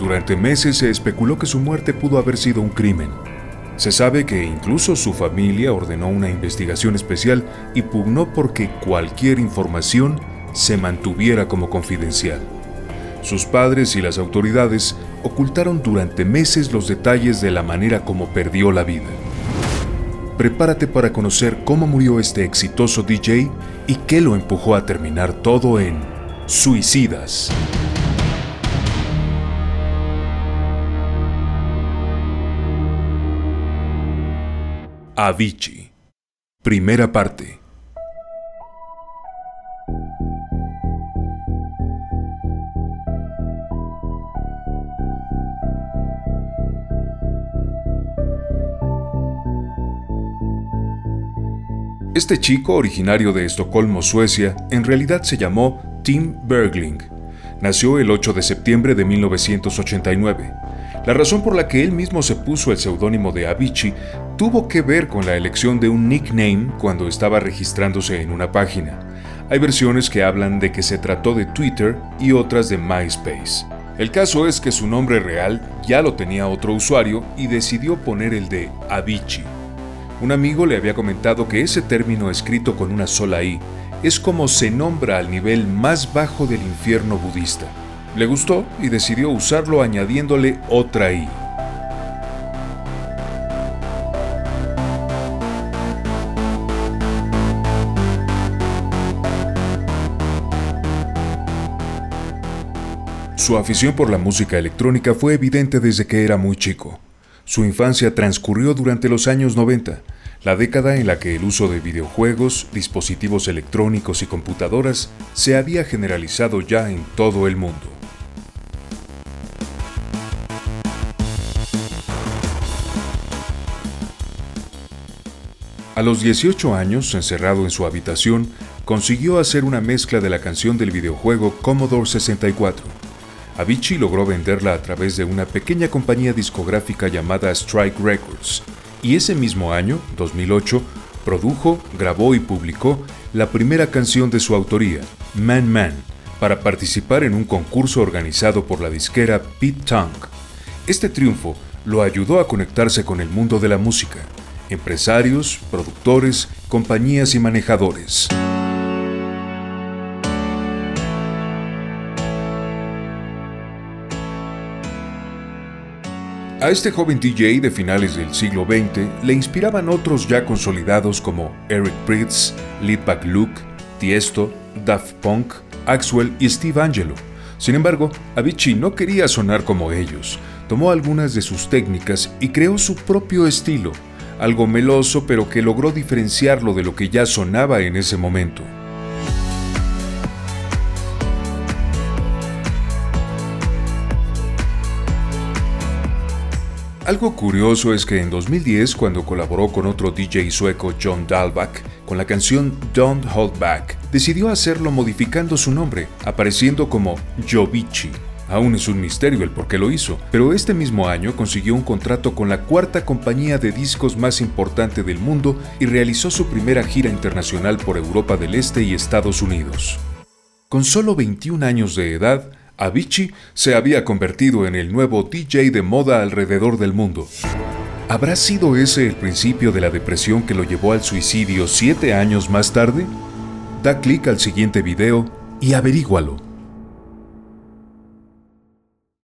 durante meses se especuló que su muerte pudo haber sido un crimen. Se sabe que incluso su familia ordenó una investigación especial y pugnó porque cualquier información se mantuviera como confidencial. Sus padres y las autoridades ocultaron durante meses los detalles de la manera como perdió la vida. Prepárate para conocer cómo murió este exitoso DJ y qué lo empujó a terminar todo en Suicidas. Avicii. Primera parte. Este chico, originario de Estocolmo, Suecia, en realidad se llamó Tim Bergling. Nació el 8 de septiembre de 1989. La razón por la que él mismo se puso el seudónimo de Avicii tuvo que ver con la elección de un nickname cuando estaba registrándose en una página. Hay versiones que hablan de que se trató de Twitter y otras de MySpace. El caso es que su nombre real ya lo tenía otro usuario y decidió poner el de Avicii. Un amigo le había comentado que ese término escrito con una sola I es como se nombra al nivel más bajo del infierno budista. Le gustó y decidió usarlo añadiéndole otra I. Su afición por la música electrónica fue evidente desde que era muy chico. Su infancia transcurrió durante los años 90, la década en la que el uso de videojuegos, dispositivos electrónicos y computadoras se había generalizado ya en todo el mundo. A los 18 años, encerrado en su habitación, consiguió hacer una mezcla de la canción del videojuego Commodore 64 Avicii logró venderla a través de una pequeña compañía discográfica llamada Strike Records, y ese mismo año, 2008, produjo, grabó y publicó la primera canción de su autoría, Man Man, para participar en un concurso organizado por la disquera Pete Tong. Este triunfo lo ayudó a conectarse con el mundo de la música, empresarios, productores, compañías y manejadores. A este joven DJ de finales del siglo XX le inspiraban otros ya consolidados como Eric Pritz, Leadback Luke, Tiesto, Daft Punk, Axwell y Steve Angelo. Sin embargo, Avicii no quería sonar como ellos. Tomó algunas de sus técnicas y creó su propio estilo, algo meloso pero que logró diferenciarlo de lo que ya sonaba en ese momento. Algo curioso es que en 2010, cuando colaboró con otro DJ sueco John Dalbach con la canción Don't Hold Back, decidió hacerlo modificando su nombre, apareciendo como Jovici. Aún es un misterio el por qué lo hizo, pero este mismo año consiguió un contrato con la cuarta compañía de discos más importante del mundo y realizó su primera gira internacional por Europa del Este y Estados Unidos. Con solo 21 años de edad, Avicii se había convertido en el nuevo DJ de moda alrededor del mundo. ¿Habrá sido ese el principio de la depresión que lo llevó al suicidio siete años más tarde? Da clic al siguiente video y averígualo.